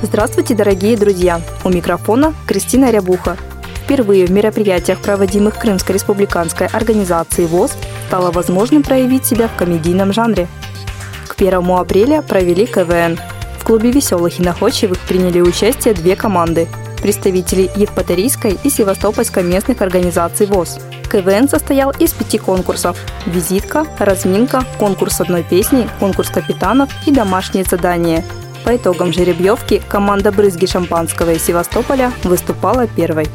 Здравствуйте, дорогие друзья! У микрофона Кристина Рябуха. Впервые в мероприятиях, проводимых Крымской республиканской организацией ВОЗ, стало возможным проявить себя в комедийном жанре. К 1 апреля провели КВН. В клубе веселых и находчивых приняли участие две команды – представители Евпаторийской и Севастопольской местных организаций ВОЗ. КВН состоял из пяти конкурсов – визитка, разминка, конкурс одной песни, конкурс капитанов и домашние задания – по итогам жеребьевки команда «Брызги шампанского» из Севастополя выступала первой.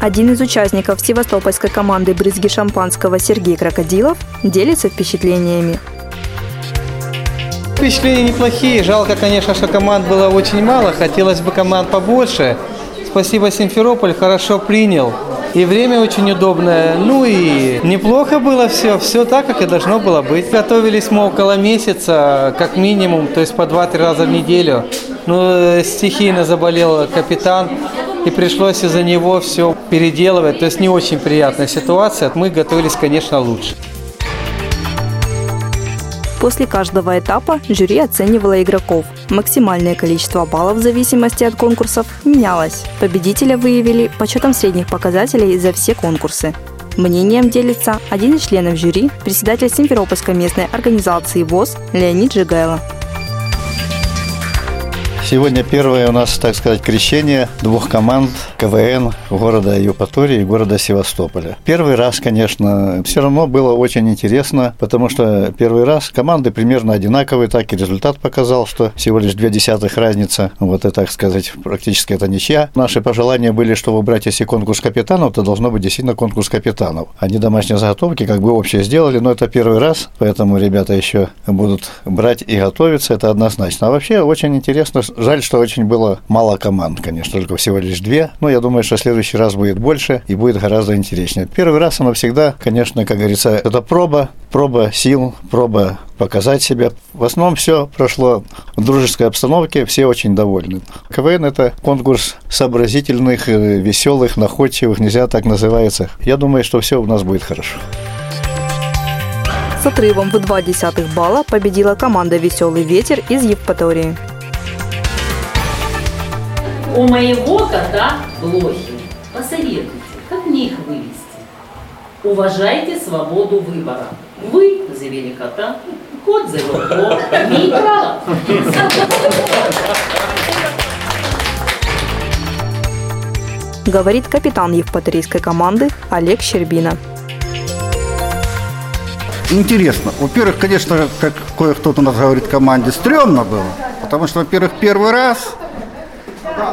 Один из участников севастопольской команды «Брызги шампанского» Сергей Крокодилов делится впечатлениями. Впечатления неплохие. Жалко, конечно, что команд было очень мало. Хотелось бы команд побольше. Спасибо, Симферополь хорошо принял. И время очень удобное. Ну и неплохо было все. Все так, как и должно было быть. Готовились мы около месяца, как минимум, то есть по 2-3 раза в неделю. Ну, стихийно заболел капитан и пришлось из-за него все переделывать. То есть не очень приятная ситуация. Мы готовились, конечно, лучше. После каждого этапа жюри оценивало игроков. Максимальное количество баллов в зависимости от конкурсов менялось. Победителя выявили почетом средних показателей за все конкурсы. Мнением делится один из членов жюри, председатель Симферопольской местной организации ВОЗ Леонид Жигайло. Сегодня первое у нас, так сказать, крещение двух команд КВН города Евпатории и города Севастополя. Первый раз, конечно, все равно было очень интересно, потому что первый раз команды примерно одинаковые, так и результат показал, что всего лишь две десятых разница. Вот это, так сказать, практически это ничья. Наши пожелания были, что выбрать, если конкурс капитанов, то должно быть действительно конкурс капитанов. Они домашние заготовки как бы общие сделали, но это первый раз, поэтому ребята еще будут брать и готовиться, это однозначно. А вообще очень интересно, Жаль, что очень было мало команд, конечно, только всего лишь две. Но я думаю, что в следующий раз будет больше и будет гораздо интереснее. Первый раз оно всегда, конечно, как говорится, это проба, проба сил, проба показать себя. В основном все прошло в дружеской обстановке, все очень довольны. КВН – это конкурс сообразительных, э, веселых, находчивых, нельзя так называется. Я думаю, что все у нас будет хорошо. С отрывом в 2 десятых балла победила команда «Веселый ветер» из Евпатории. У моего кота блохи. Посоветуйте, как мне их вывести? Уважайте свободу выбора. Вы завели кота, кот завел блох. Право. Говорит капитан евпаторийской команды Олег Щербина. Интересно. Во-первых, конечно, как кое-кто у нас говорит команде, стрёмно было. Потому что, во-первых, первый раз –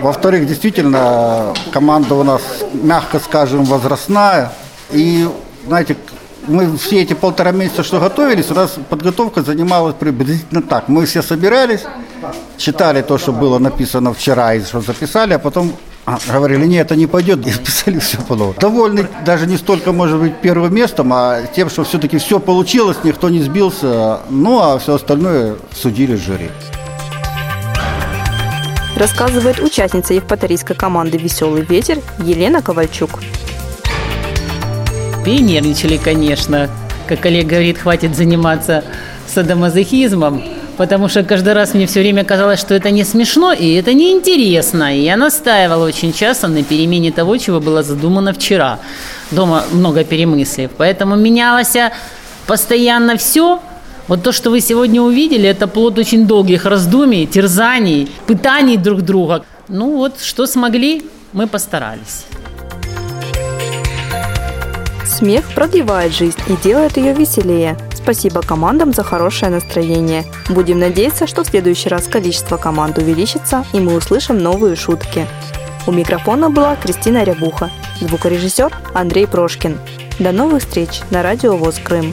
во-вторых, действительно, команда у нас, мягко скажем, возрастная. И, знаете, мы все эти полтора месяца, что готовились, у нас подготовка занималась приблизительно так. Мы все собирались, читали то, что было написано вчера и что записали, а потом а, говорили, нет, это не пойдет, и писали все по новому. Довольны даже не столько, может быть, первым местом, а тем, что все-таки все получилось, никто не сбился, ну а все остальное судили жюри. Рассказывает участница евпаторийской команды «Веселый ветер» Елена Ковальчук. Перенервничали, конечно. Как Олег говорит, хватит заниматься садомазохизмом, потому что каждый раз мне все время казалось, что это не смешно и это не интересно. И я настаивала очень часто на перемене того, чего было задумано вчера. Дома много перемыслив. Поэтому менялось постоянно все. Вот то, что вы сегодня увидели, это плод очень долгих раздумий, терзаний, пытаний друг друга. Ну вот, что смогли, мы постарались. Смех продлевает жизнь и делает ее веселее. Спасибо командам за хорошее настроение. Будем надеяться, что в следующий раз количество команд увеличится и мы услышим новые шутки. У микрофона была Кристина Рябуха, звукорежиссер Андрей Прошкин. До новых встреч на радио ВОЗ Крым.